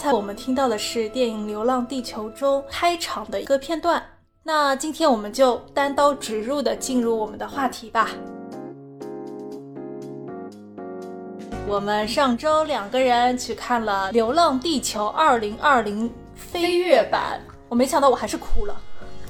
才我们听到的是电影《流浪地球》中开场的一个片段。那今天我们就单刀直入的进入我们的话题吧。我们上周两个人去看了《流浪地球2020》飞跃版，我没想到我还是哭了，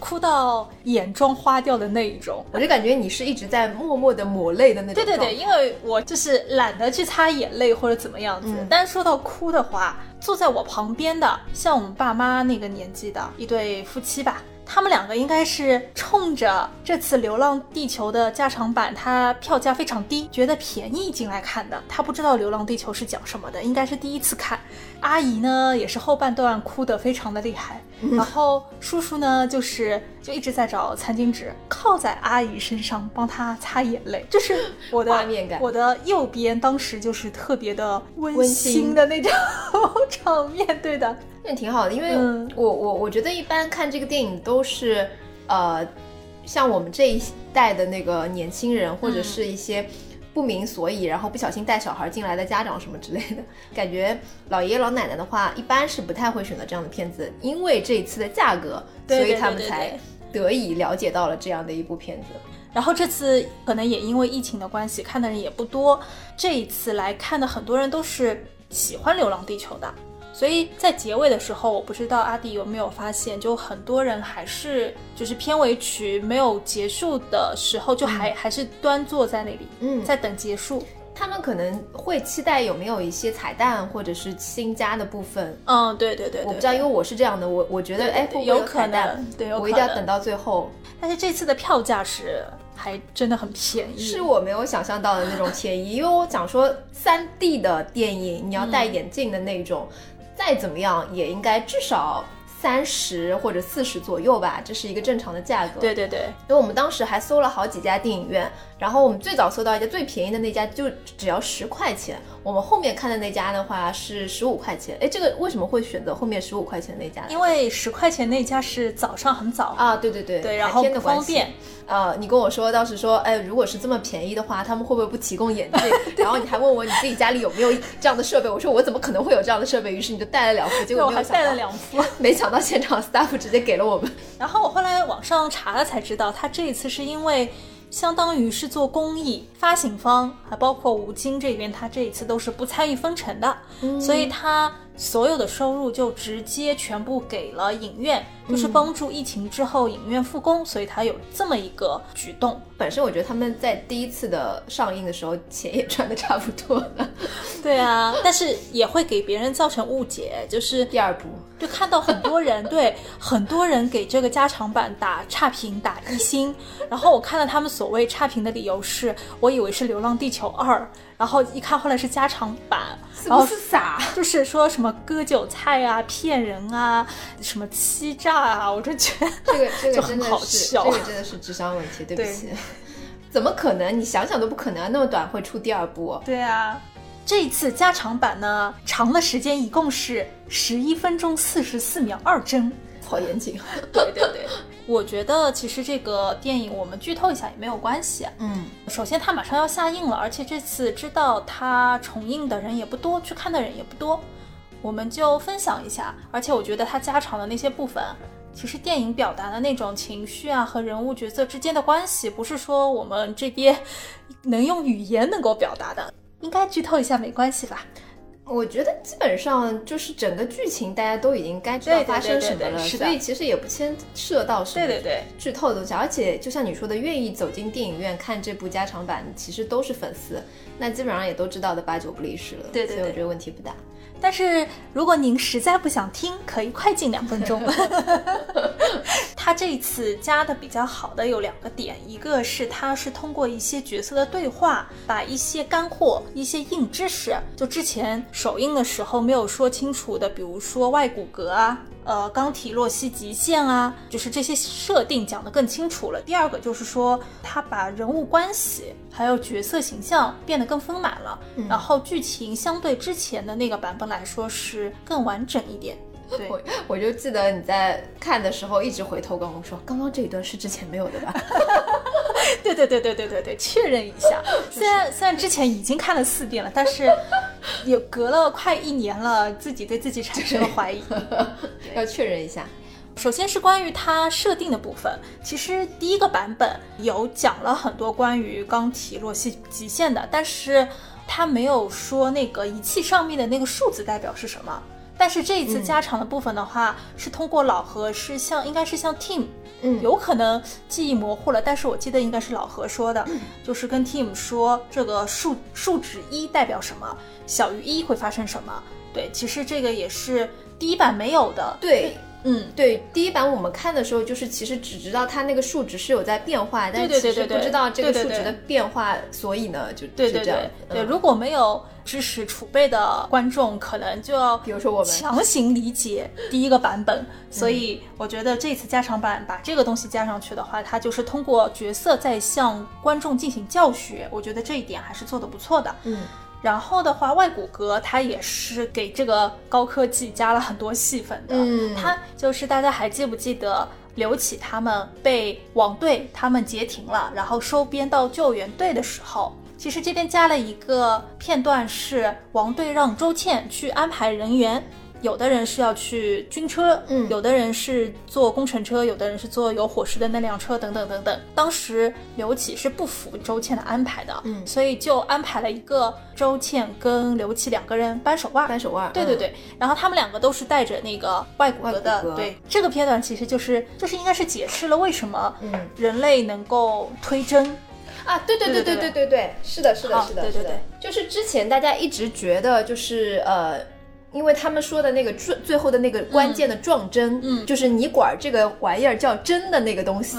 哭到眼妆花掉的那一种。我就感觉你是一直在默默的抹泪的那种。对对对，因为我就是懒得去擦眼泪或者怎么样子。嗯但是说到哭的话，坐在我旁边的，像我们爸妈那个年纪的一对夫妻吧，他们两个应该是冲着这次《流浪地球》的加长版，它票价非常低，觉得便宜进来看的。他不知道《流浪地球》是讲什么的，应该是第一次看。阿姨呢，也是后半段哭得非常的厉害，嗯。然后叔叔呢，就是就一直在找餐巾纸，靠在阿姨身上帮她擦眼泪，就是 我的画面感。我的右边当时就是特别的温馨。的那种 场面，对的，那挺好的，因为嗯我我我觉得一般看这个电影都是，呃，像我们这一代的那个年轻人，或者是一些不明所以，然后不小心带小孩进来的家长什么之类的，感觉老爷爷老奶奶的话，一般是不太会选择这样的片子，因为这一次的价格，对所以他们才得以了解到了这样的一部片子。然后这次可能也因为疫情的关系，看的人也不多。这一次来看的很多人都是喜欢《流浪地球》的，所以在结尾的时候，我不知道阿迪有没有发现，就很多人还是就是片尾曲没有结束的时候，就还、还是端坐在那里，嗯在等结束。他们可能会期待有没有一些彩蛋或者是新加的部分。嗯，对对对对我不知道，因为我是这样的，我我觉得哎，有可能对我一定要等到最后。但是这次的票价是还真的很便宜，是我没有想象到的那种便宜，因为我讲说三 D 的电影，你要戴眼镜的那种，再怎么样也应该至少三十或者四十左右吧，这是一个正常的价格。对对对，因为我们当时还搜了好几家电影院，然后我们最早搜到一家最便宜的那家就只要十块钱，我们后面看的那家的话是十五块钱。哎，这个为什么会选择后面十五块钱那家？因为十块钱那家是早上很早，啊，对对对，对，然后方便。呃，你跟我说当时说，哎，如果是这么便宜的话，他们会不会不提供眼镜？然后你还问我你自己家里有没有这样的设备，我说我怎么可能会有这样的设备？于是你就带了两副，结对，我还果没有想到 带了两副。没想到现场 staff 直接给了我们。然后我后来网上查了才知道，他这一次是因为相当于是做公益，发行方还包括吴京这边，他这一次都是不参与分成的，所以他所有的收入就直接全部给了影院，就是帮助疫情之后影院复工，所以他有这么一个举动。本身我觉得他们在第一次的上映的时候钱也赚的差不多了。对啊，但是也会给别人造成误解，就是第二部，就看到很多人 对很多人给这个加长版打差评打一星，然后我看到他们所谓差评的理由是，我以为是《流浪地球二》，然后一看后来是加长版，然后是傻？就是说什么割韭菜啊、骗人啊、什么欺诈啊，我就觉得这个 这个真的很好是笑这个真的是智商问题，对不起。怎么可能？你想想都不可能啊，那么短会出第二部。对啊。这一次加长版呢，长的时间一共是十一分钟四十四秒二帧，好严谨。对 对对，我觉得其实这个电影我们剧透一下也没有关系。嗯，首先它马上要下映了，而且这次知道它重映的人也不多，去看的人也不多，我们就分享一下。而且我觉得它加长的那些部分，其实电影表达的那种情绪啊和人物角色之间的关系，不是说我们这边能用语言能够表达的。应该剧透一下没关系吧？我觉得基本上就是整个剧情大家都已经该知道发生什么了，对对对是的所以其实也不牵涉到什么对对对剧透的东西。而且就像你说的，愿意走进电影院看这部加长版，其实都是粉丝，那基本上也都知道的八九不离十了。对对对所以我觉得问题不大。但是如果您实在不想听，可以快进两分钟。他这一次加的比较好的有两个点，一个是他是通过一些角色的对话，把一些干货、一些硬知识，就之前首映的时候没有说清楚的，比如说外骨骼啊。呃，钢体洛希极限啊，就是这些设定讲得更清楚了。第二个就是说，他把人物关系还有角色形象变得更丰满了，然后剧情相对之前的那个版本来说是更完整一点。对，我我就记得你在看的时候一直回头跟我说，刚刚这一段是之前没有的吧？对对对对对对对，确认一下。虽然虽然之前已经看了四遍了，但是 也隔了快一年了，自己对自己产生了怀疑，要确认一下。首先是关于它设定的部分，其实第一个版本有讲了很多关于钢体洛希极限的，但是它没有说那个仪器上面的那个数字代表是什么。但是这一次加长的部分的话，是通过老何是像应该是像 Team，嗯，有可能记忆模糊了，但是我记得应该是老何说的，就是跟 Team 说这个数数值一代表什么，小于一会发生什么。对，其实这个也是第一版没有的。对。嗯，对，第一版我们看的时候，就是其实只知道它那个数值是有在变化，但其实不知道这个数值的变化，所以呢，就对对对。对，如果没有知识储备的观众，可能就要比如说我们。强行理解第一个版本，所以我觉得这次加长版把这个东西加上去的话，它就是通过角色在向观众进行教学，我觉得这一点还是做的不错的。嗯。然后的话，外骨骼它也是给这个高科技加了很多戏份的。嗯，它就是大家还记不记得刘启他们被王队他们截停了，然后收编到救援队的时候，其实这边加了一个片段，是王队让周倩去安排人员。有的人是要去军车，嗯，有的人是坐工程车，有的人是坐有伙食的那辆车，等等等等。当时刘启是不服周倩的安排的，嗯，所以就安排了一个周倩跟刘启两个人扳手腕，扳手腕。对对对，然后他们两个都是带着那个外骨骼的，对。这个片段其实就是就是应该是解释了为什么人类能够推针啊，对对对对对对对，是的，是的，是的，对对对，就是之前大家一直觉得就是呃。因为他们说的那个最最后的那个关键的撞针，嗯，就是你管这个玩意儿叫针的那个东西。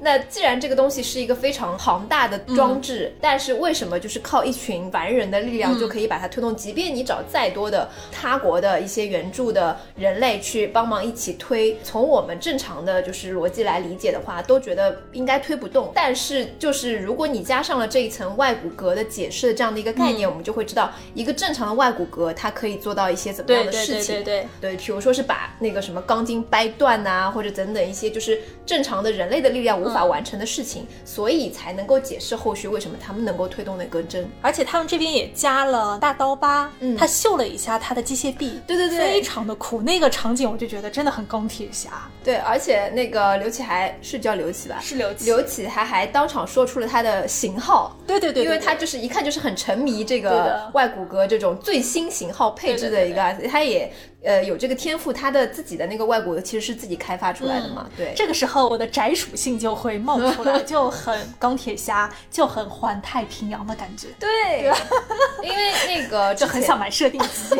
那既然这个东西是一个非常庞大的装置，但是为什么就是靠一群凡人的力量就可以把它推动？即便你找再多的他国的一些援助的人类去帮忙一起推，从我们正常的就是逻辑来理解的话，都觉得应该推不动。但是就是如果你加上了这一层外骨骼的解释的这样的一个概念，我们就会知道一个正常的外骨骼它可以做到一些怎么样的事情？对对对对对，比如说是把那个什么钢筋掰断呐，或者等等一些就是正常的人类的力量。无法完成的事情，所以才能够解释后续为什么他们能够推动那根针。而且他们这边也加了大刀疤，嗯，他秀了一下他的机械臂，对对对，非常的酷。那个场景我就觉得真的很钢铁侠。对，而且那个刘启还是叫刘启吧？是刘启。刘启还还当场说出了他的型号。对对对，因为他就是一看就是很沉迷这个外骨骼这种最新型号配置的一个，他也。呃，有这个天赋，他的自己的那个外骨其实是自己开发出来的嘛？对，这个时候我的宅属性就会冒出来，就很钢铁侠，就很环太平洋的感觉。对，因为那个 就很想买设定机。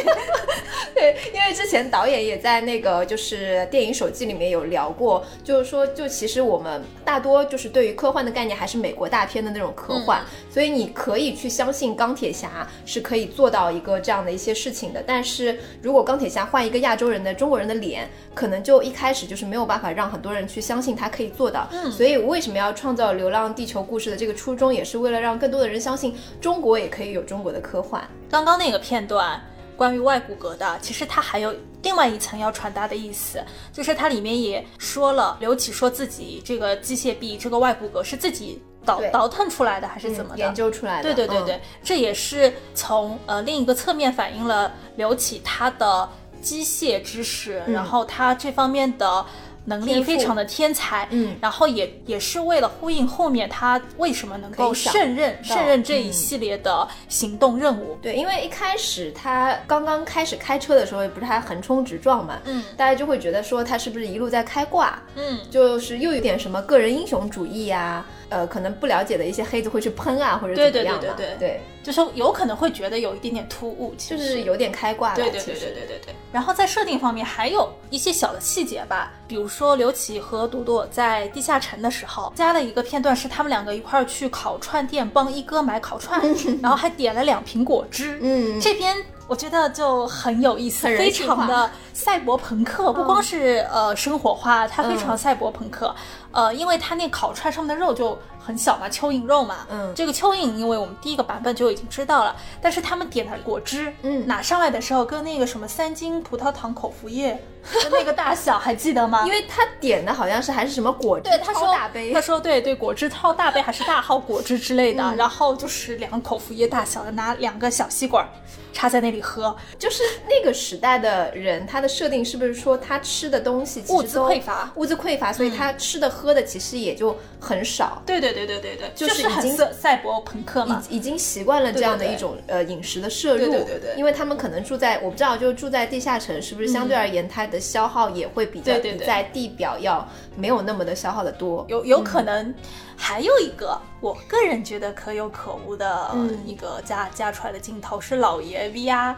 对，因为之前导演也在那个就是电影手记里面有聊过，就是说，就其实我们大多就是对于科幻的概念还是美国大片的那种科幻，所以你可以去相信钢铁侠是可以做到一个这样的一些事情的。但是如果钢铁侠换一个亚洲人的中国人的脸，可能就一开始就是没有办法让很多人去相信他可以做到。嗯，所以为什么要创造《流浪地球》故事的这个初衷，也是为了让更多的人相信中国也可以有中国的科幻。刚刚那个片段关于外骨骼的，其实它还有另外一层要传达的意思，就是它里面也说了，刘启说自己这个机械臂、这个外骨骼是自己倒倒腾出来的，还是怎么的？研究出来的。对对对对，这也是从呃另一个侧面反映了刘启他的。机械知识，然后他这方面的能力非常的天才，嗯，然后也也是为了呼应后面他为什么能够胜任胜任这一系列的行动任务。对，因为一开始他刚刚开始开车的时候，也不是还横冲直撞嘛，嗯，大家就会觉得说他是不是一路在开挂，嗯，就是又有点什么个人英雄主义呀。呃，可能不了解的一些黑子会去喷啊，或者怎么样对对对对对，就是有可能会觉得有一点点突兀，就是有点开挂了。对对对对对对对。然后在设定方面还有一些小的细节吧，比如说刘启和朵朵在地下城的时候，加了一个片段是他们两个一块儿去烤串店帮一哥买烤串，然后还点了两瓶果汁。嗯这边我觉得就很有意思，非常的赛博朋克，不光是呃生活化，它非常赛博朋克。呃，因为它那烤串上面的肉就很小嘛，蚯蚓肉嘛。嗯。这个蚯蚓，因为我们第一个版本就已经知道了，但是他们点的果汁，嗯。拿上来的时候跟那个什么三斤葡萄糖口服液 的那个大小，还记得吗？因为他点的好像是还是什么果汁对，他说大杯。他，说对对，果汁超大杯还是大号果汁之类的，嗯。然后就是两个口服液大小的，拿两个小吸管插在那里喝，就是那个时代的人，他的设定是不是说他吃的东西物资都匮乏物资匮乏，所以他吃的喝的其实也就很少。对对对对对对，就是已经赛赛博朋克嘛。已已经习惯了这样的一种呃饮食的摄入，对对对对因为他们可能住在我不知道，就住在地下城，是不是相对而言它的消耗也会比较在地表要没有那么的消耗的多？有有可能，还有一个我个人觉得可有可无的嗯。一个加加出来的镜头是老爷 VR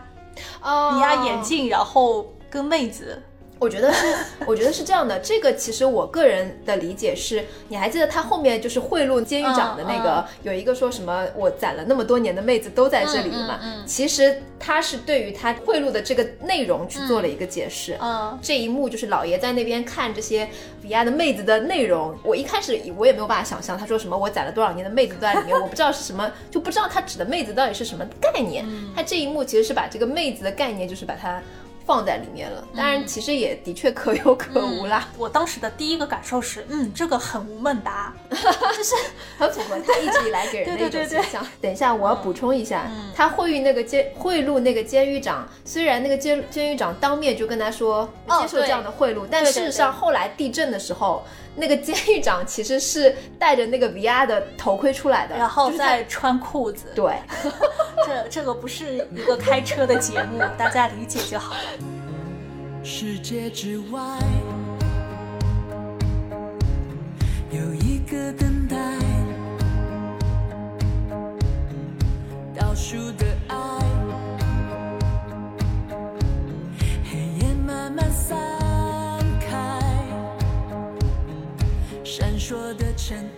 哦。VR 眼，镜，然后跟妹子，我觉得是，我觉得是这样的。这个其实我个人的理解是，你还记得他后面就是贿赂监狱长的那个，嗯有一个说什么我攒了那么多年的妹子都在这里了嘛？其实他是对于他贿赂的这个内容去做了一个解释。嗯，这一幕就是老爷在那边看这些 VR 的妹子的内容，我一开始我也没有办法想象，他说什么我攒了多少年的妹子都在里面，我不知道是什么，就不知道他指的妹子到底是什么概念。他这一幕其实是把这个妹子的概念就是把它放在里面了，当然其实也的确可有可无啦，我当时的第一个感受是，嗯，这个很吴孟达，就是很符合他一直以来给人的一种对对对形象。等一下，我要补充一下，他贿赂那个监贿赂那个监狱长，虽然那个监监狱长当面就跟他说哦接受这样的贿赂，但事实上后来地震的时候，那个监狱长其实是戴着那个 VR 的头盔出来的，然后就是他再穿裤子。对。这这个不是一个开车的节目，大家理解就好了。世界之外，有一个等待，倒数的爱，黑夜慢慢散开，闪烁的尘埃，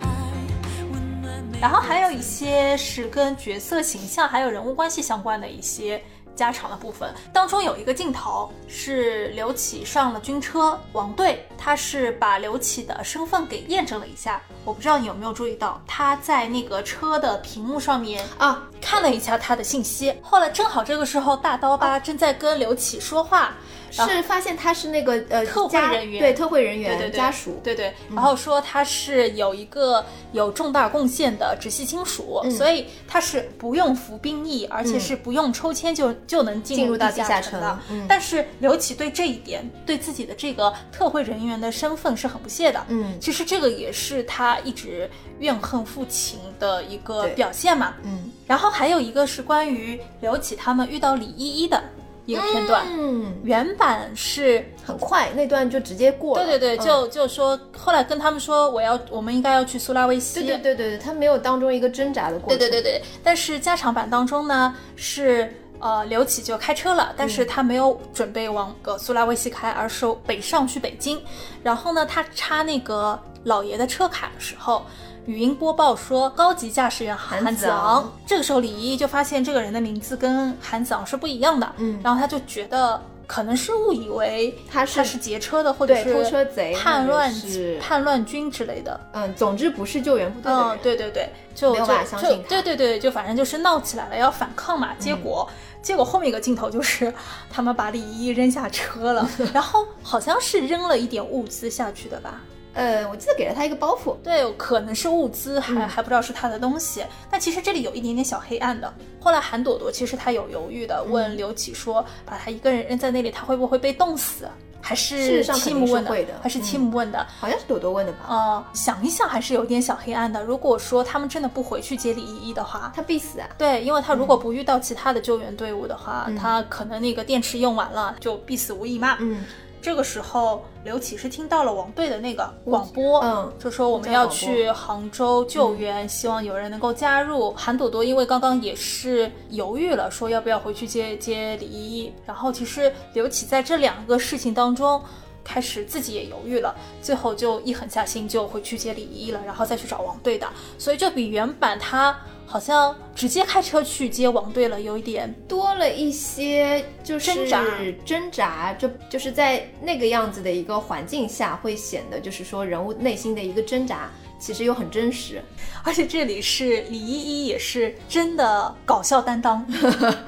然后还有一些是跟角色形象还有人物关系相关的一些加长的部分，当中有一个镜头是刘启上了军车，王队他是把刘启的身份给验证了一下，我不知道你有没有注意到，他在那个车的屏幕上面啊，看了一下他的信息，后来正好这个时候大刀疤正在跟刘启说话，是发现他是那个呃特惠家人员。对特惠人员对对对家属，对对，然后说他是有一个有重大贡献的直系亲属，嗯。所以他是不用服兵役，而且是不用抽签就就能进进入到地地下城城的。嗯。但是刘启对这一点，对自己的这个特惠人员的身份是很不屑的。嗯。其实这个也是他一直怨恨父亲的一个表现嘛。嗯。然后还有一个是关于刘启他们遇到李依依的一个片段，嗯，原版是很快那段就直接过了，对对对，嗯就就说后来跟他们说，我要我们应该要去苏拉威西。对对对对，他没有当中一个挣扎的过程，对对对对但是加长版当中呢是。呃，刘启就开车了，但是他没有准备往个苏拉威西开，而是北上去北京。然后呢，他插那个老爷的车卡的时候，语音播报说高级驾驶员韩韩子子昂昂。这个时候，李依依就发现这个人的名字跟韩子昂是不一样的，嗯然后他就觉得可能是误以为他是他是劫车的，或者是偷车贼叛乱叛乱军之类的。嗯，总之不是救援部队的人，嗯，对对对，就没有就就办法相信他对对对，就反正就是闹起来了，要反抗嘛。结果、结果后面一个镜头就是 他们把李依依扔下车了，然后好像是扔了一点物资下去的吧？呃，我记得给了他一个包袱，对，可能是物资，还、嗯还不知道是他的东西。但其实这里有一点点小黑暗的。后来韩朵朵其实她有犹豫的嗯问刘启说，把他一个人扔在那里，他会不会被冻死？还事是实上肯定七姆问的还是七嗯姆问的？好像是朵朵问的吧？呃，想一想还是有点小黑暗的。如果说他们真的不回去接李依依的话，他必死啊！对，因为他如果不遇到其他的救援队伍的话，嗯他可能那个电池用完了就必死无疑嘛。嗯，这个时候，刘启是听到了王队的那个广播，嗯就说我们要去杭州救援，希望有人能够加入。韩朵朵因为刚刚也是犹豫了，说要不要回去接接李依依。然后其实刘启在这两个事情当中开始自己也犹豫了，最后就一狠下心就回去接李依依了，然后再去找王队的，所以就比原版他好像直接开车去接王队了，有一点多了一些就是挣扎。挣扎，就就是在那个样子的一个环境下，会显得就是说人物内心的一个挣扎，其实又很真实。而且这里是李依依也是真的搞笑担当，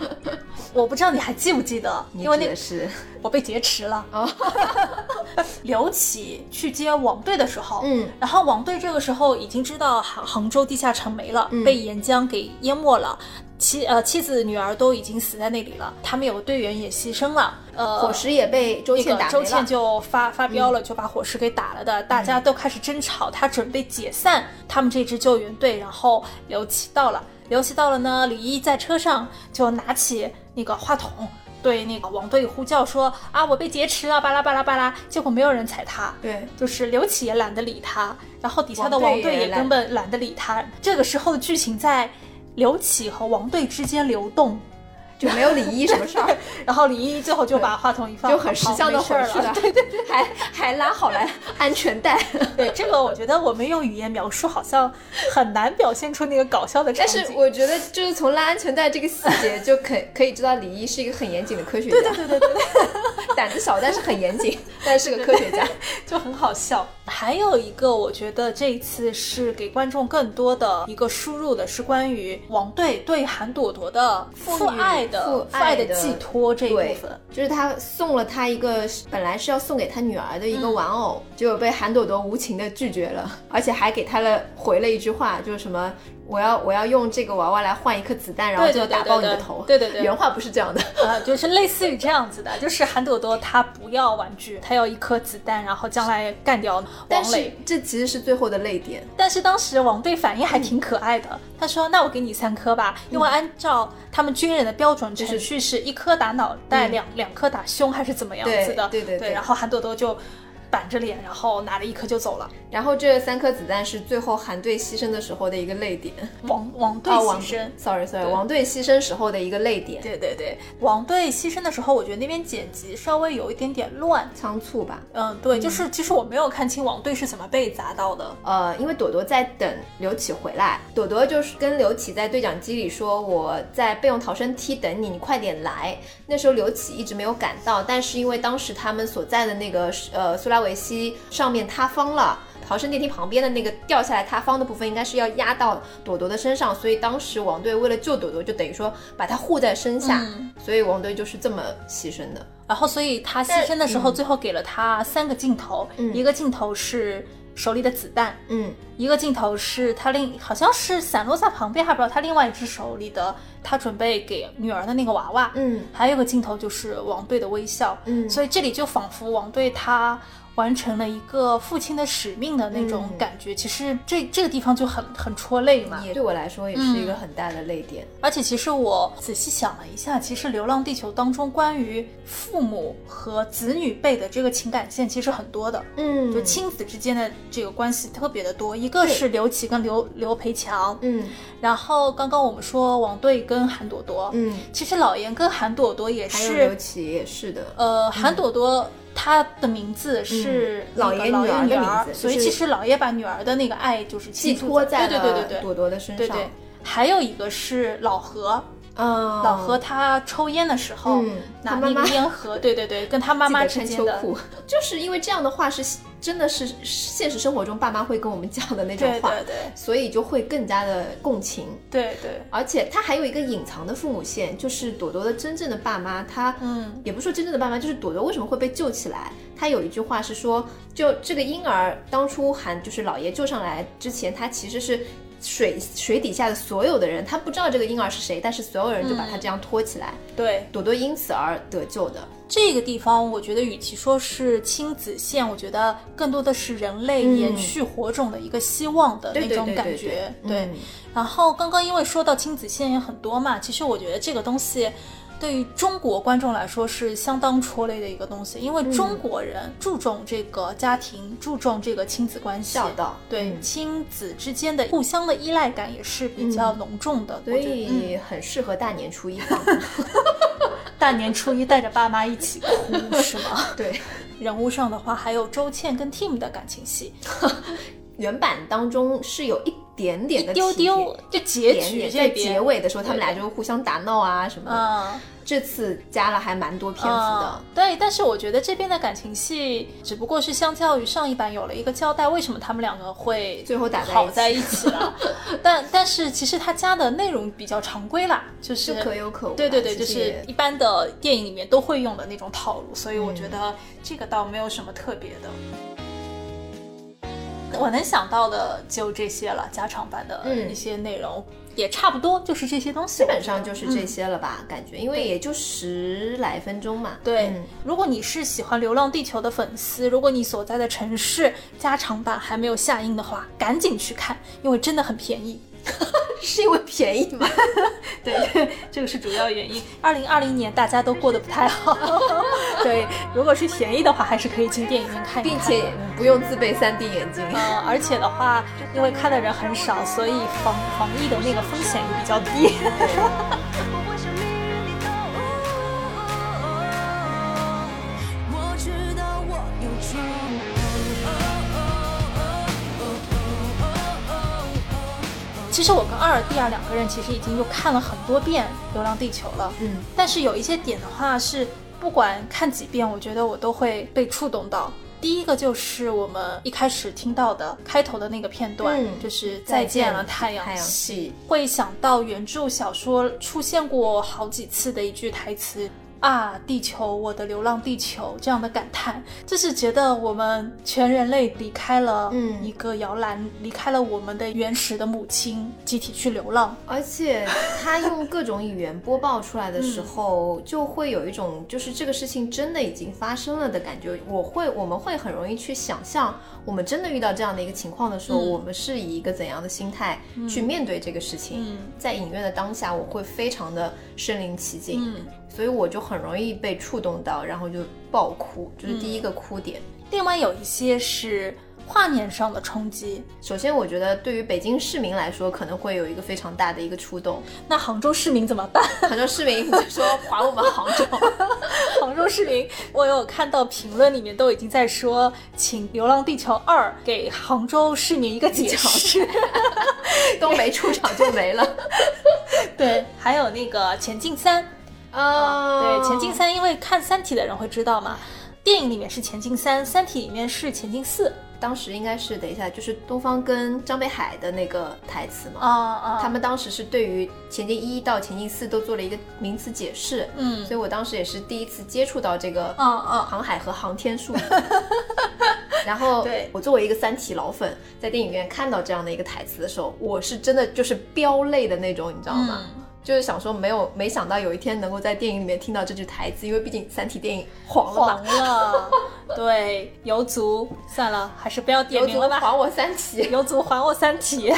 我不知道你还记不记得，因为那个是我被劫持了。哦，刘启去接王队的时候，嗯，然后王队这个时候已经知道杭杭州地下城没了，嗯被岩浆给淹没了。妻呃妻子女儿都已经死在那里了，他们有个队员也牺牲了，呃，伙食也被周倩打没了。周倩就发发飙了，就把伙食给打了的，大家都开始争吵，他准备解散他们这支救援队，然后刘琦到了，刘琦到了呢，李毅在车上就拿起那个话筒。对那个王队呼叫说啊，我被劫持了，巴拉巴拉巴拉，结果没有人睬他，对，就是刘启也懒得理他，然后底下的王队也根本懒得理他。这个时候的剧情在刘启和王队之间流动，就没有李一什么事儿，然后李一最后就把话筒一放，就很识相的好没事儿了。对对对，还还拉好了安全带。对这个，我觉得我们用语言描述好像很难表现出那个搞笑的场景。但是我觉得，就是从拉安全带这个细节就可可以知道，李一是一个很严谨的科学家。对对对对对对，胆子小，但是很严谨，但是个科学家。就很好笑。还有一个，我觉得这一次是给观众更多的一个输入的，是关于王队对韩朵朵的父爱的父父爱的的寄托这一部分。就是他送了他一个本来是要送给他女儿的一个玩偶，结果被韩朵朵无情的拒绝了，而且还给他了回了一句话，就是什么我要我要用这个娃娃来换一颗子弹，然后就打爆你的头。对对对原话不是这样的。呃，就是类似于这样子的，就是韩朵朵她不要玩具，她要一颗子弹，然后将来干掉但是。这其实是最后的泪点。但是当时王队反应还挺可爱的，他说：“那我给你三颗吧，因为按照他们军人的标准程序是一颗打脑袋，两两颗打胸，还是怎么样子的？对对对对然后韩朵朵就板着脸，然后拿了一颗就走了。然后这三颗子弹是最后韩队牺牲的时候的一个泪点。王王队牺牲。，sorry sorry，王队牺牲时候的一个泪点，对对对，王队牺牲的时候，我觉得那边剪辑稍微有一点点乱。仓促吧。嗯，对，就是其实我没有看清王队是怎么被砸到的。呃，因为朵朵在等刘启回来，朵朵就是跟刘启在对讲机里说：“我在备用逃生梯等你，你快点来。”那时候刘启一直没有赶到，但是因为当时他们所在的那个呃苏拉维西上面塌方了。逃生电梯旁边的那个掉下来塌方的部分，应该是要压到朵朵的身上，所以当时王队为了救朵朵，就等于说把她护在身下，嗯。所以王队就是这么牺牲的。然后，所以他牺牲的时候，最后给了他三个镜头，嗯。一个镜头是手里的子弹，嗯，一个镜头是他另好像是散落在旁边，还不知道他另外一只手里的他准备给女儿的那个娃娃，嗯，还有一个镜头就是王队的微笑，嗯。所以这里就仿佛王队他完成了一个父亲的使命的那种嗯感觉。其实这这个地方就很很戳泪嘛，也对我来说也是一个很大的泪点。而且其实我仔细想了一下，其实《流浪地球》当中关于父母和子女辈的这个情感线其实很多的，嗯就亲子之间的这个关系特别的多。一个是刘琦跟刘刘培强，嗯然后刚刚我们说王队跟韩朵朵，嗯，其实老严跟韩朵朵也还有刘是，启也是的。呃，韩朵朵。她的名字是嗯老爷那个老爷女儿，所以其实老爷把女儿的那个爱就是寄托在对对对了对对朵朵的身上。对对。还有一个是老何，嗯，老何他抽烟的时候，嗯拿那个他妈妈烟盒，对对对，跟他妈妈之间的，穿秋裤，就是因为这样的话是真的是现实生活中爸妈会跟我们讲的那种话，对对对所以就会更加的共情。对对，而且他还有一个隐藏的父母线，就是朵朵的真正的爸妈，他嗯也不是说真正的爸妈，就是朵朵为什么会被救起来？他有一句话是说，就这个婴儿当初喊就是老爷救上来之前，他其实是水水底下的所有的人，他不知道这个婴儿是谁，但是所有人就把他这样拖起来，对，朵朵因此而得救的。这个地方，我觉得与其说是亲子线，我觉得更多的是人类嗯延续火种的一个希望的那种感觉。对嗯然后刚刚因为说到亲子线也很多嘛，其实我觉得这个东西。对于中国观众来说是相当戳泪的一个东西，因为中国人注重这个家庭，注重这个亲子关系，孝道对、嗯亲子之间的互相的依赖感也是比较浓重的，所以很适合大年初一放。大年初一带着爸妈一起哭 是吗？对，人物上的话，还有周倩跟 Tim 的感情戏，原版当中是有一点点的一丢丢，就结局在结尾的时候，他们俩就互相打闹啊什么的。嗯。这次加了还蛮多篇幅的嗯。对，但是我觉得这边的感情戏只不过是相较于上一版有了一个交代，为什么他们两个会最后打好在一起了。但但是其实他加的内容比较常规啦，就是就可有可无对对对，就是一般的电影里面都会用的那种套路，所以我嗯觉得这个倒没有什么特别的。我能想到的就这些了，加长版的嗯一些内容、也差不多，就是这些东西。基本上就是这嗯些了吧？感觉，因为也就十来分钟嘛。对，嗯如果你是喜欢《流浪地球》的粉丝，如果你所在的城市加长版还没有下映的话，赶紧去看，因为真的很便宜。是因为便宜吗？对，这个是主要原因。二零二零年大家都过得不太好，对，如果是便宜的话，还是可以进电影院看一看。并且不用自备 3D 眼镜。呃，而且的话，因为看的人很少，所以防防疫的那个风险也比较低。其实我跟阿尔蒂亚两个人其实已经又看了很多遍《流浪地球》了，嗯，但是有一些点的话是不管看几遍，我觉得我都会被触动到。第一个就是我们一开始听到的开头的那个片段，嗯就是再见了太阳系，会想到原著小说出现过好几次的一句台词。啊，地球，我的流浪地球，这样的感叹，就是觉得我们全人类离开了嗯一个摇篮，离开了我们的原始的母亲，集体去流浪。而且他用各种语言播报出来的时候，就会有一种就是这个事情真的已经发生了的感觉。我会，我们会很容易去想象，我们真的遇到这样的一个情况的时候，嗯我们是以一个怎样的心态去面对这个事情。嗯在影院的当下，我会非常的身临其境，嗯，所以我就很容易被触动到，然后就爆哭，就是第一个哭点。另外有一些是画面上的冲击。首先，我觉得对于北京市民来说，可能会有一个非常大的一个触动。那杭州市民怎么办？杭州市民就说 还我们杭州。杭州市民，我有看到评论里面都已经在说，请《流浪地球二》给杭州市民一个解释。都没出场就没了。对，还有那个《前进三》啊对，《前进三》因为看《三体》的人会知道嘛，电影里面是《前进三》，《三体》里面是《前进四》当时应该是等一下，就是东方跟张北海的那个台词嘛。啊啊，他们当时是对于前进一到前进四都做了一个名词解释，嗯。所以我当时也是第一次接触到这个啊啊。航海和航天术。语。然后，对。我作为一个三体老粉，在电影院看到这样的一个台词的时候，我是真的就是飙泪的那种，你知道吗？嗯就是想说，没有没想到有一天能够在电影里面听到这句台词，因为毕竟三体电影黄了嘛黄。了。对，游族算了，还是不要点有名了吧。还我三体游族还我三体。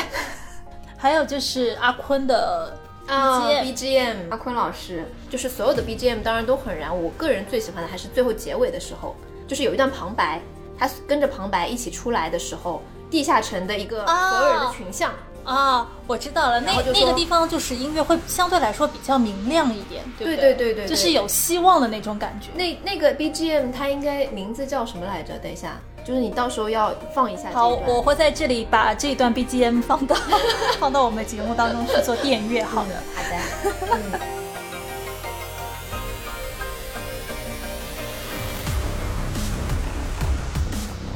还有就是阿坤的啊 BGM BGM，阿坤老师，就是所有的 BGM 当然都很燃，我个人最喜欢的还是最后结尾的时候，就是有一段旁白，他跟着旁白一起出来的时候，地下城的一个啊所有人的群像。啊，我知道了，那那个地方就是音乐会相对来说比较明亮一点，对不对对对对对对就是有希望的那种感觉。那那个 BGM 它应该名字叫什么来着？等一下，就是你到时候要放一下好，我会在这里把这段 BGM 放到 放到我们节目当中去做电乐。好的，好的，嗯，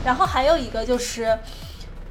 然后还有一个就是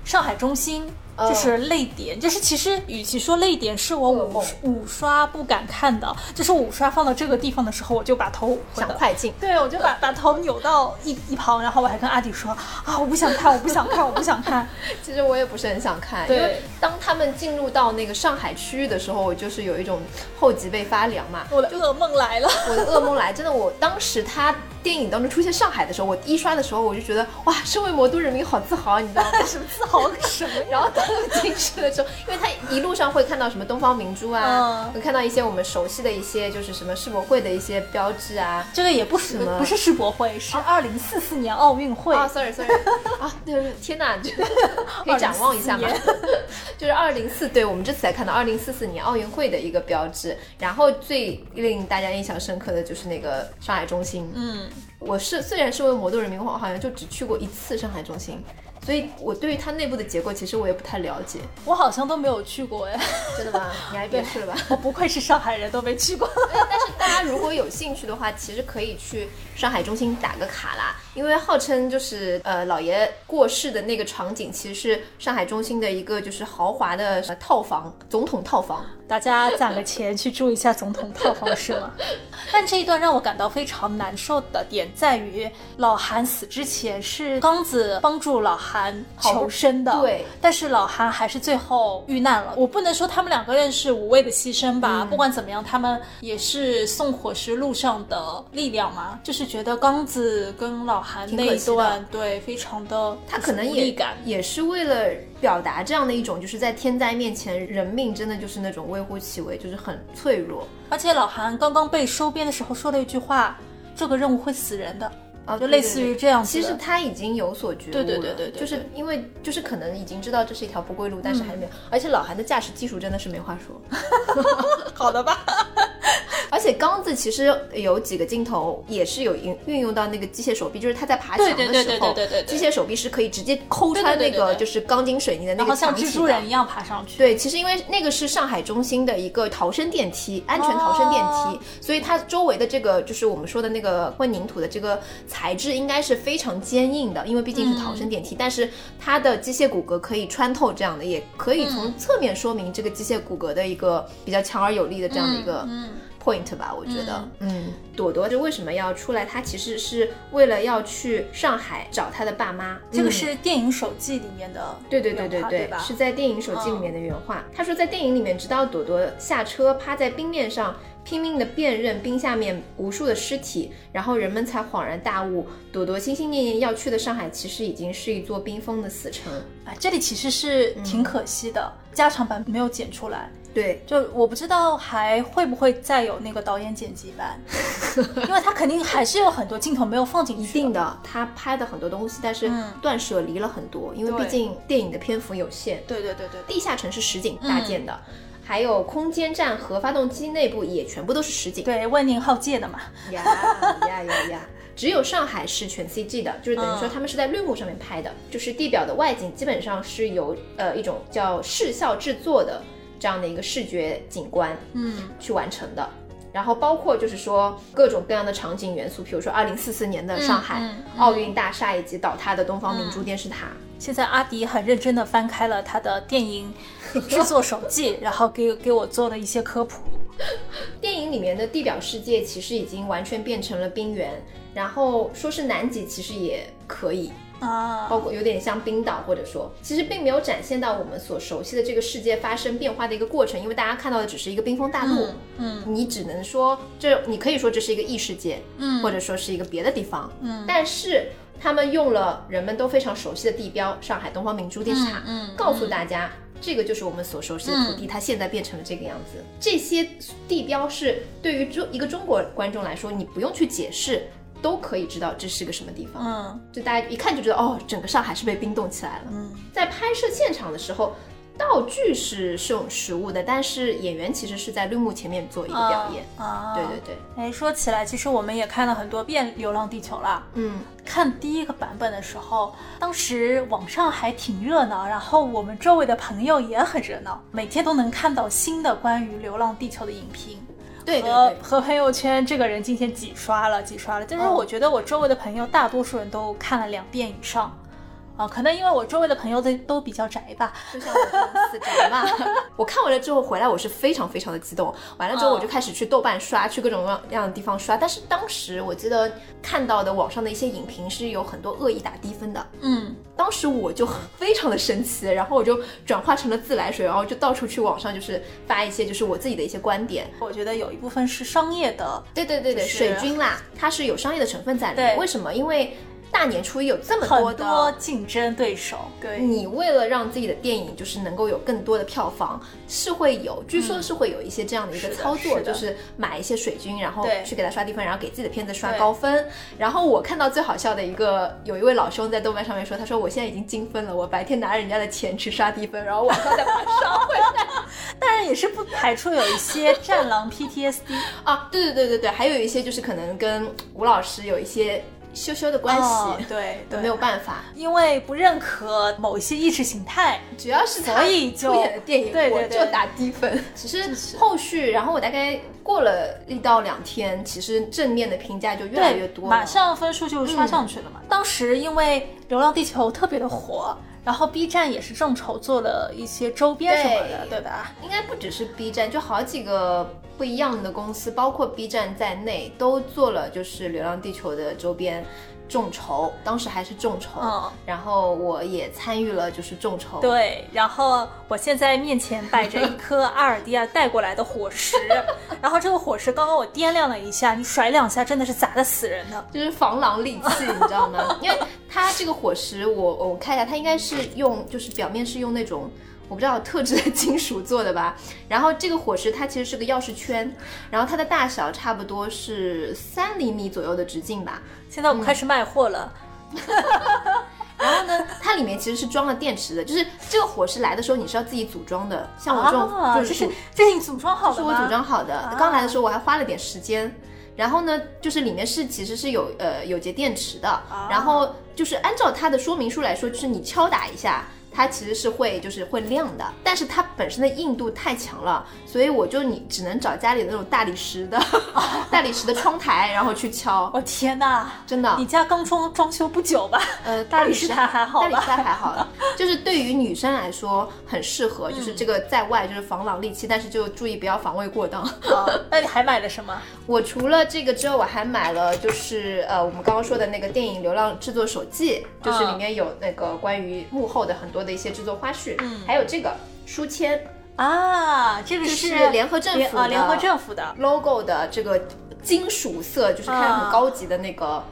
上海中心。哦就是泪点，就是其实与其说泪点是我五五刷不敢看的，就是五刷放到这个地方的时候，我就把头想快进。对，我就把把头扭到一一旁，然后我还跟阿迪说啊，我不想看，我不想看，我不想看。其实我也不是很想看，对因为当他们进入到那个上海区域的时候，我就是有一种后脊背发凉嘛。我的噩梦来了。我的噩梦来，真的，我当时他电影当中出现上海的时候，我一刷的时候，我就觉得哇，身为魔都人民好自豪，你知道吗？什么自豪个什么？然后当我 进去的时候，因为他一路上会看到什么东方明珠啊，嗯。会看到一些我们熟悉的一些就是什么世博会的一些标志啊。这个也不是什么不是世博会，是二零四四年奥运会。啊，sorry sorry，啊，对对，天哪，这 可以展望一下吗？就是二零四，对我们这次才看到二零四四年奥运会的一个标志。然后最令大家印象深刻的就是那个上海中心，嗯，我是虽然是为魔都人民，我好像就只去过一次上海中心，所以我对于它内部的结构其实我也不太了解。我好像都没有去过哎，真的吗？你还别去了吧？我不愧是上海人，都没去过。但是大家如果有兴趣的话，其实可以去上海中心打个卡啦，因为号称就是呃老爷过世的那个场景，其实是上海中心的一个就是豪华的呃套房，总统套房。大家攒个钱去住一下总统套房是吗？但这一段让我感到非常难受的点在于，老韩死之前是刚子帮助老韩求生的，对，但是老韩还是最后遇难了。我不能说他们两个人是无谓的牺牲吧，嗯不管怎么样，他们也是送火石路上的力量嘛。就是觉得刚子跟老韩那一段，对，非常的他可能也。也是为了表达这样的一种，就是在天灾面前，人命真的就是那种微乎其微，就是很脆弱。而且老韩刚刚被收编的时候说了一句话：“这个任务会死人的。”啊，就类似于这样子。其实他已经有所觉悟了，对对对对对，就是因为就是可能已经知道这是一条不归路，但是还没有。而且老韩的驾驶技术真的是没话说 好的吧？而且刚子其实有几个镜头也是有运运用到那个机械手臂，就是他在爬墙的时候，对对对，机械手臂是可以直接抠穿那个就是钢筋水泥的那个墙，像蜘蛛人一样爬上去。对，其实因为那个是上海中心的一个逃生电梯，安全逃生电梯，所以它周围的这个就是我们说的那个混凝土的这个。材质应该是非常坚硬的，因为毕竟是逃生电梯。但是它的机械骨骼可以穿透这样的，也可以从侧面说明这个机械骨骼的一个比较强而有力的这样的一个。Point 吧，我觉得，嗯，朵朵就为什么要出来？她其实是为了要去上海找她的爸妈。这个嗯是电影手记里面的对对对对对，原话吧？是在电影手记里面的原话。他说，在电影里面，直到朵朵下车，趴在冰面上，拼命的辨认冰下面无数的尸体，然后人们才恍然大悟，朵朵心心念念要去的上海，其实已经是一座冰封的死城。啊，这里其实是挺可惜的，加长版没有剪出来。对，就我不知道还会不会再有那个导演剪辑版，因为他肯定还是有很多镜头没有放进去。一定。的，他拍的很多东西，但是嗯断舍离了很多，因为毕竟电影的篇幅有限。对对对对对。地下城是实景搭建的，还有空间站和发动机内部也全部都是实景。对，万宁浩借的嘛。呀呀呀呀！只有上海是全 CG 的，就是等于说嗯他们是在绿幕上面拍的，就是地表的外景基本上是由呃一种叫视效制作的这样的一个视觉景观，嗯，去完成的。然后包括就是说各种各样的场景元素，比如说二零四四年的上海奥运大厦以及倒塌的东方明珠电视塔。现在阿迪很认真的翻开了他的电影制作手记，然后给给我做了一些科普。电影里面的地表世界其实已经完全变成了冰原，然后说是南极其实也可以，啊，包括有点像冰岛，或者说其实并没有展现到我们所熟悉的这个世界发生变化的一个过程，因为大家看到的只是一个冰封大陆，嗯你只能说这，你可以说这是一个异世界，嗯或者说是一个别的地方，嗯，但是他们用了人们都非常熟悉的地标——上海东方明珠电视塔，嗯嗯告诉大家。这个就是我们所熟悉的土地，它现在变成了这个样子。这些地标是对于中一个中国观众来说，你不用去解释，都可以知道这是个什么地方。嗯就大家一看就知道，哦，整个上海是被冰冻起来了。嗯，在拍摄现场的时候，道具是是用实物的，但是演员其实是在绿幕前面做一个表演。啊，对对对，哎，说起来，其实我们也看了很多遍《流浪地球》了。嗯，看第一个版本的时候，当时网上还挺热闹，然后我们周围的朋友也很热闹，每天都能看到新的关于《流浪地球》的影评。和和朋友圈，这个人今天几刷了几刷了，但是哦我觉得我周围的朋友大多数人都看了两遍以上，啊，可能因为我周围的朋友都都比较宅吧，就像我这种死宅嘛。我看完了之后回来，我是非常非常的激动。完了之后，嗯我就开始去豆瓣刷，去各种各样的地方刷。但是当时我记得看到的网上的一些影评是有很多恶意打低分的。嗯，当时我就非常的生气，然后我就转化成了自来水，然后就到处去网上就是发一些就是我自己的一些观点。我觉得有一部分是商业的，对对对对，就是水军啦，它是有商业的成分在里面。对为什么？因为大年初一有这么多的多竞争对手，对，你为了让自己的电影就是能够有更多的票房，是会有，据说是会有一些这样的一个操作，就是买一些水军，然后对。去给他刷低分，然后给自己的片子刷高分。然后我看到最好笑的一个，有一位老兄在豆瓣上面说，他说我现在已经精分了，我白天拿人家的钱去刷低分，然后晚上再把它刷回来。当然也是不排除有一些战狼 PTSD 啊，对对对对对，还有一些就是可能跟吴老师有一些羞羞的关系，哦对对，没有办法，因为不认可某一些意识形态，主要是他所以就出演的电影，对对对我就打低分。只是是后续，然后我大概过了一到两天，其实正面的评价就越来，越多。马上分数就刷上去了嘛。当时因为《流浪地球》特别的火，然后 B 站也是众筹做了一些周边什么的，对对吧？应该不只是 B 站，就好几个不一样的公司，包括 B 站在内，都做了就是《流浪地球》的周边众筹，当时还是众筹，嗯然后我也参与了就是众筹。对，然后我现在面前摆着一颗阿尔迪亚带过来的火石，然后这个火石刚刚我掂量了一下，你甩两下真的是砸的死人的。就是防狼利器，你知道吗？因为它这个火石，我我看一下，它应该是用就是表面是用那种我不知道特制的金属做的吧。然后这个火石它其实是个钥匙圈，然后它的大小差不多是三厘米左右的直径吧。现在我们开始卖货了，然后呢，它里面其实是装了电池的，就是这个火石来的时候你是要自己组装的。像我这种啊，就是这是这是你组装好的？是我组装好的。刚来的时候我还花了点时间。然后呢，就是里面是其实是有呃有节电池的，然后就是按照它的说明书来说，就是你敲打一下。它其实是会就是会亮的，但是它本身的硬度太强了，所以我就你只能找家里的那种大理石的 大理石的窗台，然后去敲。我、天哪，真的你家刚装装修不久吧？呃，大理石还还好吧大理石台还好，就是对于女生来说很适合，就是这个在外就是防狼利器，但是就注意不要防卫过当。哦那你还买了什么？我除了这个之后，我还买了就是呃我们刚刚说的那个电影《流浪制作手记》，就是里面有那个关于幕后的很多的一些制作花絮，嗯，还有这个书签，啊，这个是是联合政府联啊，联合政府的。logo 的这个金属色，就是看很高级的那个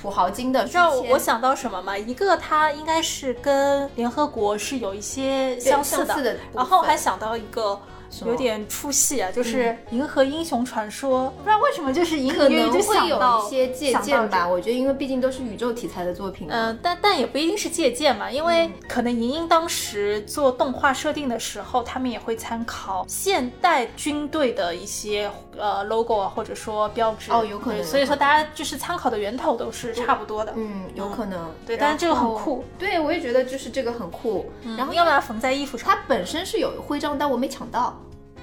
土豪金的知道。我想到什么吗？一个它应该是跟联合国是有一些相似的，似的然后还想到一个有点出戏啊，就是《银河英雄传说》不知道为什么就是隐可隐约约就能会有想到一些借鉴吧，我觉得因为毕竟都是宇宙题材的作品嘛。嗯，但但也不一定是借鉴嘛，因为可能莹莹当时做动画设定的时候，他们也会参考现代军队的一些呃 logo 啊，或者说标志。哦有可能对所以说大家就是参考的源头都是差不多的。嗯，有可能。对但是这个很酷。对，我也觉得就是这个很酷。然后要把它缝在衣服上它本身是有徽章，但我没抢到。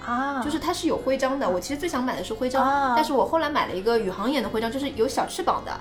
啊，就是它是有徽章的。我其实最想买的是徽章，啊但是我后来买了一个宇航员的徽章，就是有小翅膀的，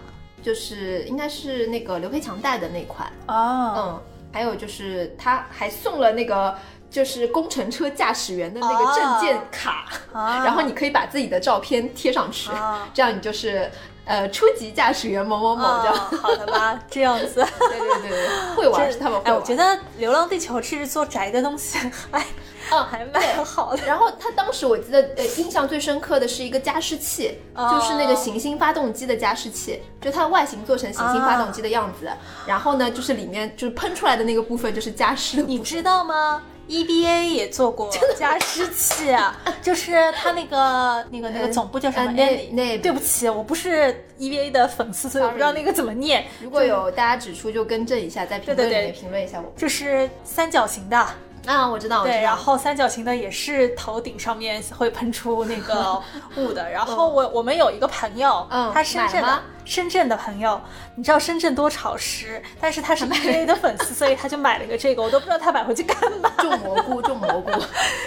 就是应该是那个刘培强戴的那款。哦，嗯，还有就是他还送了那个。就是工程车驾驶员的那个证件卡，啊 然后你可以把自己的照片贴上去，啊这样你就是呃初级驾驶员某某某这样。哦 好的吧，这样子。对 对对对，会玩是他们会哎，玩。我觉得《流浪地球》其实做宅的东西还嗯还蛮好的。然后他当时我记得，呃，印象最深刻的是一个加湿器，哦就是那个行星发动机的加湿器，就它的外形做成行星发动机的样子。然后呢，就是里面就是喷出来的那个部分就是加湿的部分。你知道吗？EVA 也做过加湿器啊，就是它那个那个那个总部叫什么？呃那哎那对不起，我不是 EBA 的粉丝，所以我不知道那个怎么念。如果有大家指出，就更正一下，在评论里面评论一下我。就是三角形的，啊，我知道，对，然后三角形的也是头顶上面会喷出那个 雾的。然后我我们有一个朋友，嗯他深圳的深圳的朋友，你知道深圳多潮湿，但是他是 EVA 的粉丝，所以他就买了个这个，我都不知道他买回去干嘛，种蘑菇，种蘑菇，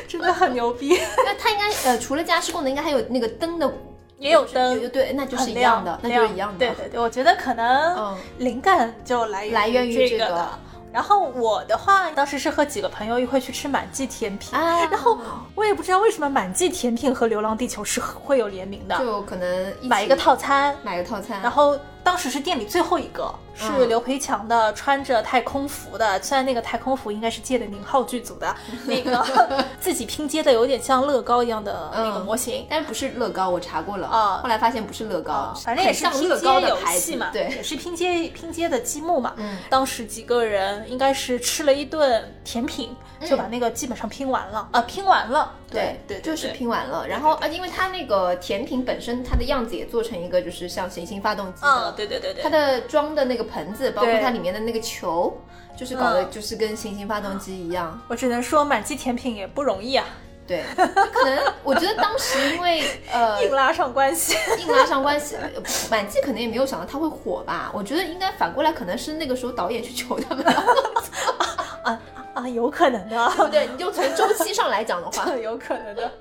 真的很牛逼。因为它应该呃，除了加湿功能，应该还有那个灯的，也有灯对，那就是一样的，那就是一样的。对对对，我觉得可能嗯灵感就来来源于这个。然后我的话，当时是和几个朋友一块去吃满记甜品，啊。然后我也不知道为什么满记甜品和流浪地球是会有联名的，就可能起买一个套餐，买个套餐，然后当时是店里最后一个，是嗯刘培强的，穿着太空服的，虽然那个太空服应该是借的宁浩剧组的，那个 自己拼接的有点像乐高一样的那个嗯模型。但是不是乐高，我查过了啊后来发现不是乐高，啊，反正也是很像乐拼接的牌戏嘛，对也，是拼接拼接的积木嘛。嗯当时几个人应该是吃了一顿甜品，就把那个基本上拼完了啊，拼完了。对对，对就是拼完了。然后啊，因为它那个甜品本身它的样子也做成一个就是像行星发动机的，嗯，对对对对，它的装的那个盆子，包括它里面的那个球，就是搞的嗯就是跟行星发动机一样。我只能说满记甜品也不容易啊，对，可能我觉得当时因为 呃硬拉上关系。硬拉上关系，呃满记可能也没有想到它会火吧。我觉得应该反过来，可能是那个时候导演去求他们，啊啊，有可能的，对不对？你就从周期上来讲的话，有可能的。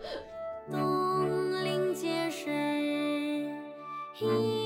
东临碣石，一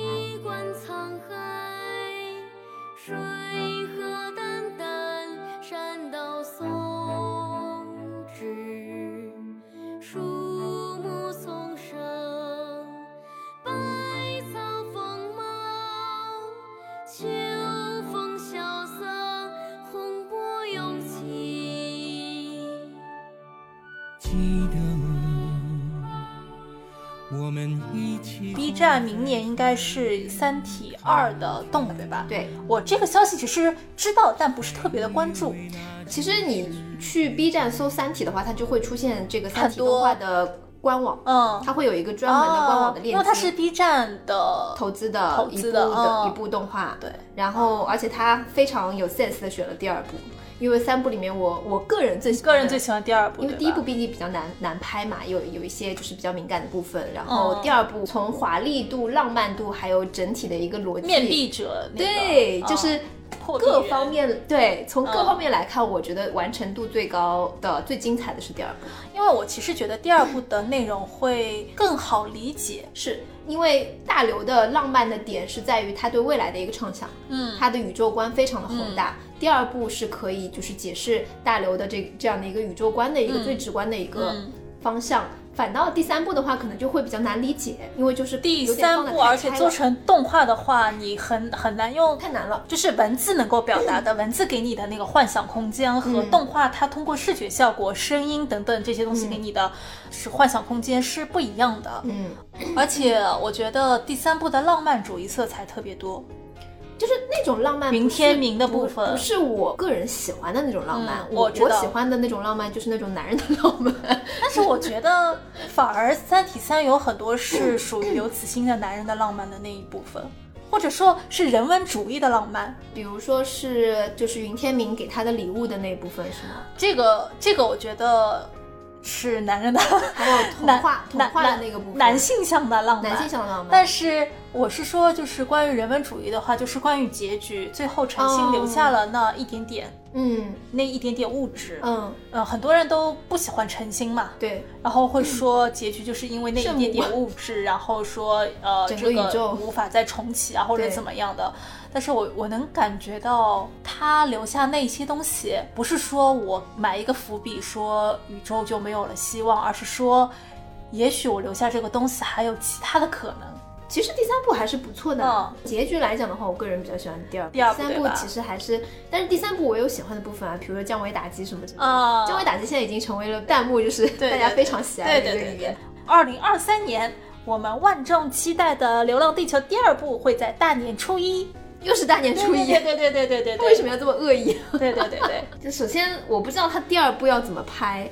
起 B 站明年应该是《三体二》的动对吧？对。我这个消息只是知道，但不是特别的关注。其实你去 B 站搜《三体》的话，它就会出现这个《三体》动画的官网，嗯，它会有一个专门的官网的链接，因为它是 B 站的投资的投资的一部嗯一部动画。对，然后而且它非常有 sense 的选了第二部，因为三部里面我我个人最喜欢个人最喜欢第二部，因为第一部毕竟比较难难拍嘛，有有一些就是比较敏感的部分，然后嗯第二部从华丽度、浪漫度，还有整体的一个逻辑，面壁者那个，对，嗯就是各方面对，从各嗯方面来看，我觉得完成度最高的、最精彩的是第二部，因为我其实觉得第二部的内容会更好理解。是因为大刘的浪漫的点是在于他对未来的一个畅想，嗯。他的宇宙观非常的宏大。第二部是可以就是解释大刘的这这样的一个宇宙观的一个嗯最直观的一个嗯方向。反倒第三部的话，可能就会比较难理解，因为就是第三部，而且做成动画的话，你很很难用太难了。就是文字能够表达的，文字给你的那个幻想空间和嗯动画它通过视觉效果、声音等等这些东西给你的是幻想空间是不一样的。嗯，而且我觉得第三部的浪漫主义色彩特别多，就是那种浪漫云天明的部分不是我个人喜欢的那种浪漫。嗯我我喜欢的那种浪漫就是那种男人的浪漫。但是我觉得反而《三体三》有很多是属于刘慈欣的男人的浪漫的那一部分，或者说是人文主义的浪漫。比如说是就是云天明给他的礼物的那一部分是吗？这个这个我觉得是男人的，还有童男话童男话的那个部分，男性向的浪漫，男性向的浪漫。但是我是说，就是关于人文主义的话，就是关于结局，最后陈星哦留下了那一点点，嗯。那一点点物质。嗯，呃，很多人都不喜欢陈星嘛，对，然后会说结局就是因为那一点点物质，然后说呃 整这个个宇宙。无法再重启啊，或者对。怎么样的。但是我我能感觉到他留下那些东西，不是说我埋一个伏笔说宇宙就没有了希望，而是说，也许我留下这个东西还有其他的可能。其实第三部还是不错的。嗯结局来讲的话，我个人比较喜欢第二部。第二部三部其实还是，但是第三部我有喜欢的部分啊，比如说降维打击什么之类的。啊降维打击现在已经成为了弹幕，就是大家非常喜爱的对对对对一个语言。。二零二三年，我们万众期待的《流浪地球》第二部会在大年初一。又是大年初一，对对对对对对对。为什么要这么恶意？对对对对。就首先我不知道他第二部要怎么拍，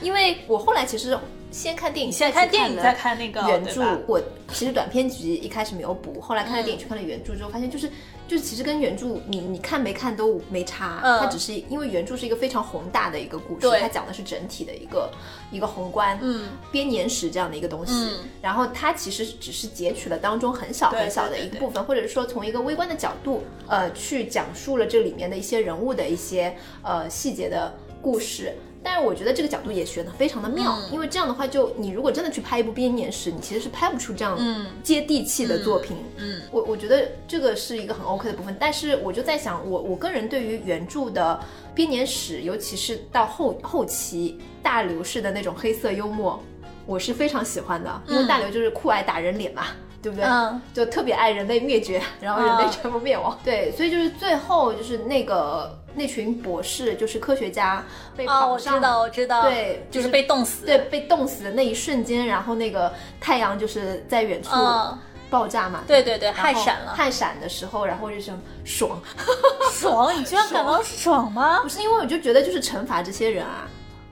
因为我后来其实先看电影，先看电影，再看那个原著。我其实短篇集一开始没有补，后来看了电影去看了原著之后，发现就是就是其实跟原著你你看没看都没差，嗯它只是因为原著是一个非常宏大的一个故事，它讲的是整体的一个一个宏观，嗯，编年史这样的一个东西，嗯然后它其实只是截取了当中很小很小的一个部分，或者是说从一个微观的角度，呃，去讲述了这里面的一些人物的一些呃细节的故事。但是我觉得这个角度也学得非常的妙，嗯因为这样的话就，你如果真的去拍一部编年史，你其实是拍不出这样嗯接地气的作品。嗯我我觉得这个是一个很 OK 的部分，但是我就在想，我我个人对于原著的编年史，尤其是到后后期大刘式的那种黑色幽默，我是非常喜欢的，因为嗯大刘就是酷爱打人脸嘛。对不对？嗯。就特别爱人类灭绝，然后人类嗯全部灭亡。对，所以就是最后就是那个那群博士，就是科学家被哦，我知道，我知道，对就是就是被冻死，对，被冻死的那一瞬间，然后那个太阳就是在远处嗯。爆炸嘛，对对对然后氦闪了。太闪的时候，然后就是爽，爽，你居然感到爽吗？不？是因为我就觉得就是惩罚这些人啊，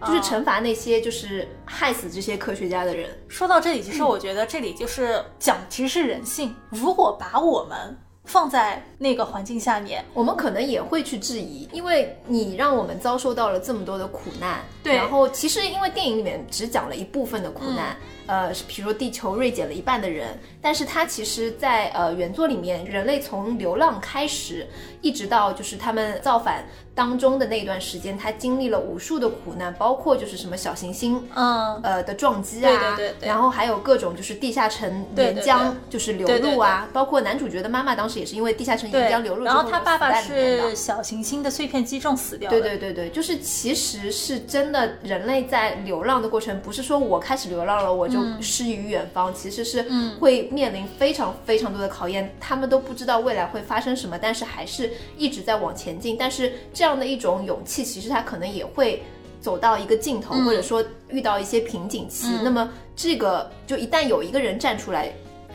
就是哦惩罚那些就是害死这些科学家的人。说到这里，其实我觉得这里就是讲，其实是人性。如果把我们放在那个环境下面，我们可能也会去质疑，因为你让我们遭受到了这么多的苦难，对然后其实因为电影里面只讲了一部分的苦难，呃，是比如说地球锐减了一半的人，但是它其实在，呃原作里面，人类从流浪开始，一直到就是他们造反当中的那段时间，他经历了无数的苦难，包括就是什么小行星，嗯，呃的撞击啊，对对对对然后还有各种就是地下城岩浆就是流对对入啊，包括男主角的妈妈当时也是因为地下城岩浆流入，然后他爸爸是小行星的碎片击中死掉的，对对对对，就是其实是真的，人类在流浪的过程，不是说我开始流浪了我就失于远方，其实是会面临非常非常多的考验，他们都不知道未来会发生什么，但是还是一直在往前进。但是这样的一种勇气，其实他可能也会。走到一个尽头，或者说遇到一些瓶颈期，那么这个就一旦有一个人站出来，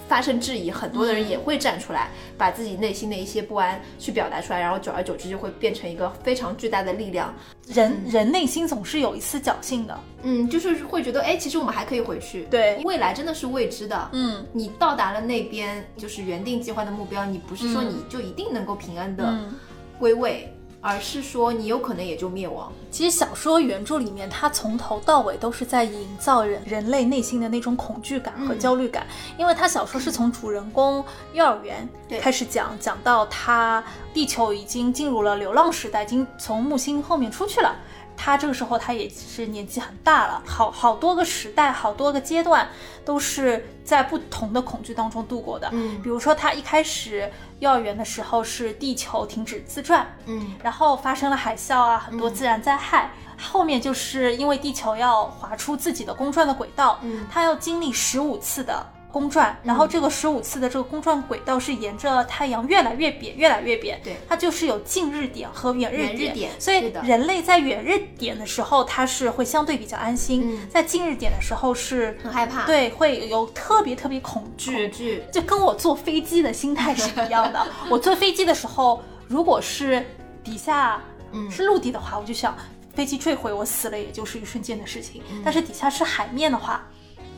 发生质疑，很多的人也会站出来，把自己内心的一些不安去表达出来，然后久而久之就会变成一个非常巨大的力量。人人内心总是有一丝侥幸的，嗯，就是会觉得，哎，其实我们还可以回去。对。未来真的是未知的。嗯，你到达了那边，就是原定计划的目标，你不是说嗯。你就一定能够平安的嗯。归位，而是说你有可能也就灭亡。其实小说原著里面，它从头到尾都是在营造人人类内心的那种恐惧感和嗯焦虑感，因为它小说是从主人公幼儿园开始讲，讲到他地球已经进入了流浪时代，已经从木星后面出去了。他这个时候他也是年纪很大了，好好多个时代，好多个阶段都是在不同的恐惧当中度过的。嗯比如说他一开始幼儿园的时候是地球停止自转，嗯然后发生了海啸啊，很多自然灾害。后面就是因为地球要划出自己的公转的轨道，嗯它要经历十五次的公转，然后这个十五次的这个公转轨道是沿着太阳越来越扁，越来越扁。对它就是有近日点和远日点所以人类在远日点的时候，它是会相对比较安心；嗯在近日点的时候是很害怕对，会有特别特别恐惧。恐惧。就跟我坐飞机的心态是一样的。我坐飞机的时候，如果是底下嗯是陆地的话，我就想飞机坠毁，我死了也就是一瞬间的事情。嗯但是底下是海面的话，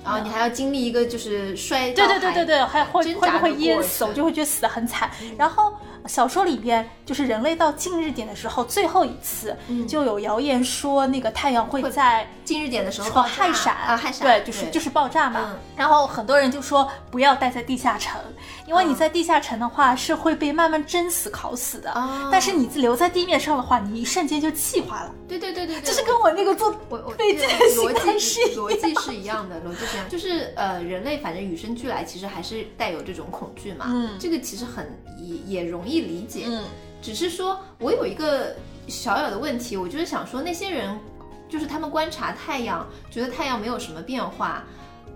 然后你还要经历一个就是摔对对对对对，还会会不会淹死，我就会觉得死得很惨。然后小说里边就是人类到近日点的时候，最后一次就有谣言说那个太阳会会在近日点的时候说爆炸氦闪啊，氦闪对，就是就是爆炸嘛。嗯然后很多人就说不要待在地下城，因为你在地下城的话是会被慢慢蒸死、烤死的。哦但是你留在地面上的话，你一瞬间就气化了。对对对对对，这是跟我那个做我我飞机的对心态逻是逻辑是一样的，逻辑是一样，就是呃，人类反正与生俱来其实还是带有这种恐惧嘛，嗯。这个其实很也也容易理解，嗯。只是说我有一个小小的问题，我就是想说那些人，就是他们观察太阳，觉得太阳没有什么变化。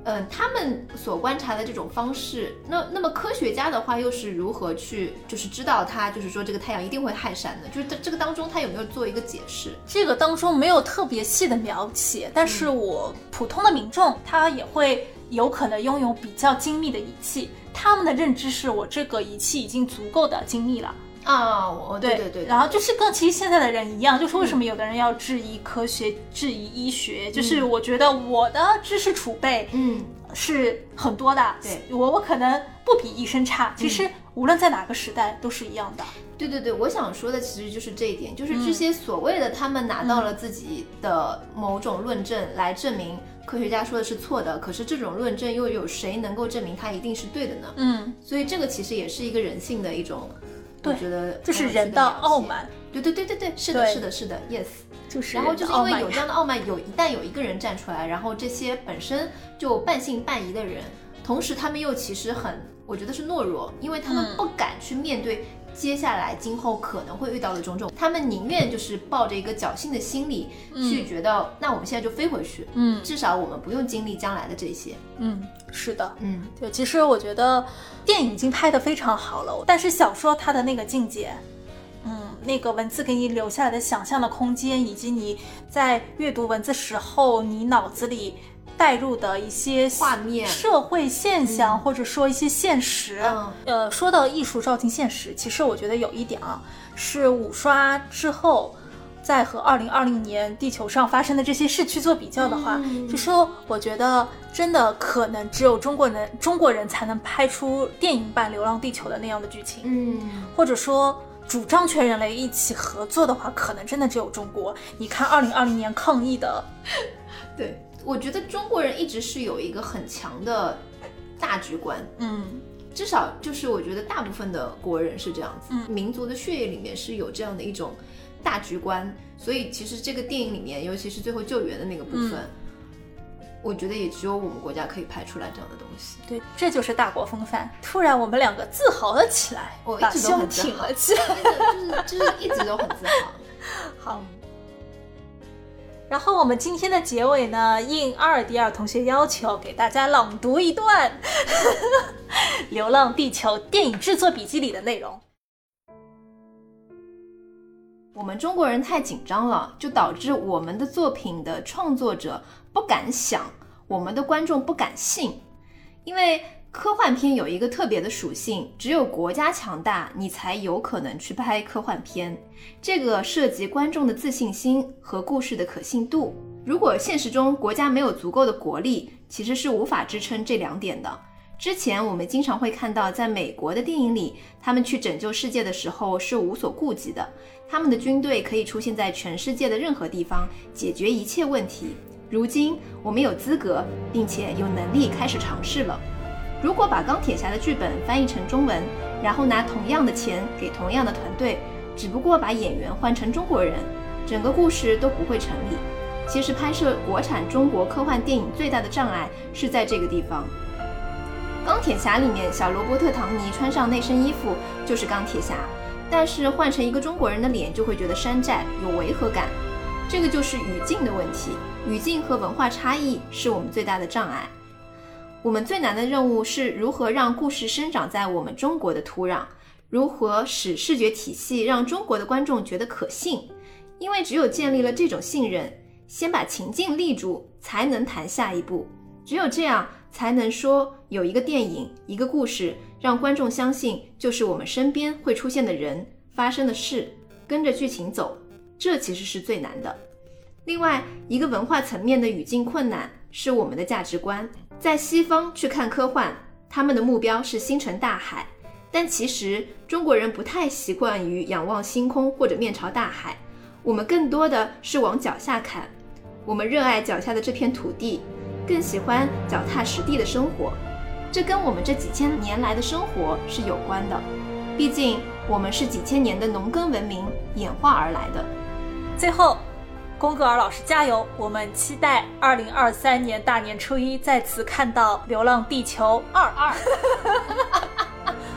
嗯，他们所观察的这种方式，那那么科学家的话又是如何去，就是知道它，就是说这个太阳一定会害闪的，就是这这个当中他有没有做一个解释？这个当中没有特别细的描写，但是我普通的民众他也会有可能拥有比较精密的仪器，他们的认知是我这个仪器已经足够的精密了。啊，我对对对，然后就是跟其实现在的人一样，就是为什么有的人要质疑科学、质疑医学，就是我觉得我的知识储备嗯，是很多的，对。我我可能不比医生差，其实无论在哪个时代都是一样的。对对对，我想说的其实就是这一点，就是嗯。这些所谓的他们拿到了自己的某种论证来证明科学家说的是错的，可是这种论证又有谁能够证明它一定是对的呢？嗯，所以这个其实也是一个人性的一种，对我觉得这是人的傲。慢，对对对对对，是的，是的，是的，yes。就是然后就是因为有这样的傲慢，有一旦有一个人站出来，然后这些本身就半信半疑的人，同时他们又其实很，我觉得是懦弱，因为他们嗯不敢去面对接下来今后可能会遇到的种种，他们宁愿就是抱着一个侥幸的心理去觉得，那我们现在就飞回去，嗯。至少我们不用经历将来的这些。嗯，是的，嗯，对，其实我觉得电影已经拍得非常好了，但是小说它的那个境界，嗯，那个文字给你留下来的想象的空间，以及你在阅读文字时候，你脑子里带入的一些画面社会现象，或者说一些现实。嗯呃，说到艺术照进现实，其实我觉得有一点啊，是五刷之后。在和二零二零年地球上发生的这些事去做比较的话，嗯就说我觉得真的可能只有中国人中国人才能拍出电影版《流浪地球》的那样的剧情，嗯，或者说主张全人类一起合作的话，可能真的只有中国。你看二零二零年抗疫的，对，我觉得中国人一直是有一个很强的大局观，嗯至少就是我觉得大部分的国人是这样子，嗯民族的血液里面是有这样的一种大局观，所以其实这个电影里面，尤其是最后救援的那个部分，我觉得也只有我们国家可以拍出来这样的东西。对，这就是大国风范。突然我们两个自豪了起来，我一直都很自挺了起来。就是就是一直都很自豪。好。然后我们今天的结尾呢，应阿尔迪尔同学要求，给大家朗读一段 《流浪地球》电影制作笔记里的内容。我们中国人太紧张了，就导致我们的作品的创作者不敢想，我们的观众不敢信。因为科幻片有一个特别的属性，只有国家强大，你才有可能去拍科幻片。这个涉及观众的自信心和故事的可信度。如果现实中国家没有足够的国力，其实是无法支撑这两点的。之前我们经常会看到，在美国的电影里，他们去拯救世界的时候是无所顾忌的，他们的军队可以出现在全世界的任何地方，解决一切问题。如今我们有资格，并且有能力开始尝试了。如果把钢铁侠的剧本翻译成中文，然后拿同样的钱给同样的团队，只不过把演员换成中国人，整个故事都不会成立。其实拍摄国产中国科幻电影最大的障碍是在这个地方。钢铁侠里面，小罗伯特·唐尼穿上那身衣服就是钢铁侠，但是换成一个中国人的脸，就会觉得山寨有违和感。这个就是语境的问题，语境和文化差异是我们最大的障碍。我们最难的任务是如何让故事生长在我们中国的土壤，如何使视觉体系让中国的观众觉得可信。因为只有建立了这种信任，先把情境立住，才能谈下一步。只有这样，才能说有一个电影、一个故事，让观众相信就是我们身边会出现的人、发生的事，跟着剧情走。这其实是最难的。另外，一个文化层面的语境困难是我们的价值观。在西方去看科幻，他们的目标是星辰大海，但其实中国人不太习惯于仰望星空或者面朝大海，我们更多的是往脚下看。我们热爱脚下的这片土地，更喜欢脚踏实地的生活。这跟我们这几千年来的生活是有关的，毕竟我们是几千年的农耕文明演化而来的。最后，宫格尔老师加油！我们期待二零二三年大年初一再次看到《流浪地球二二》。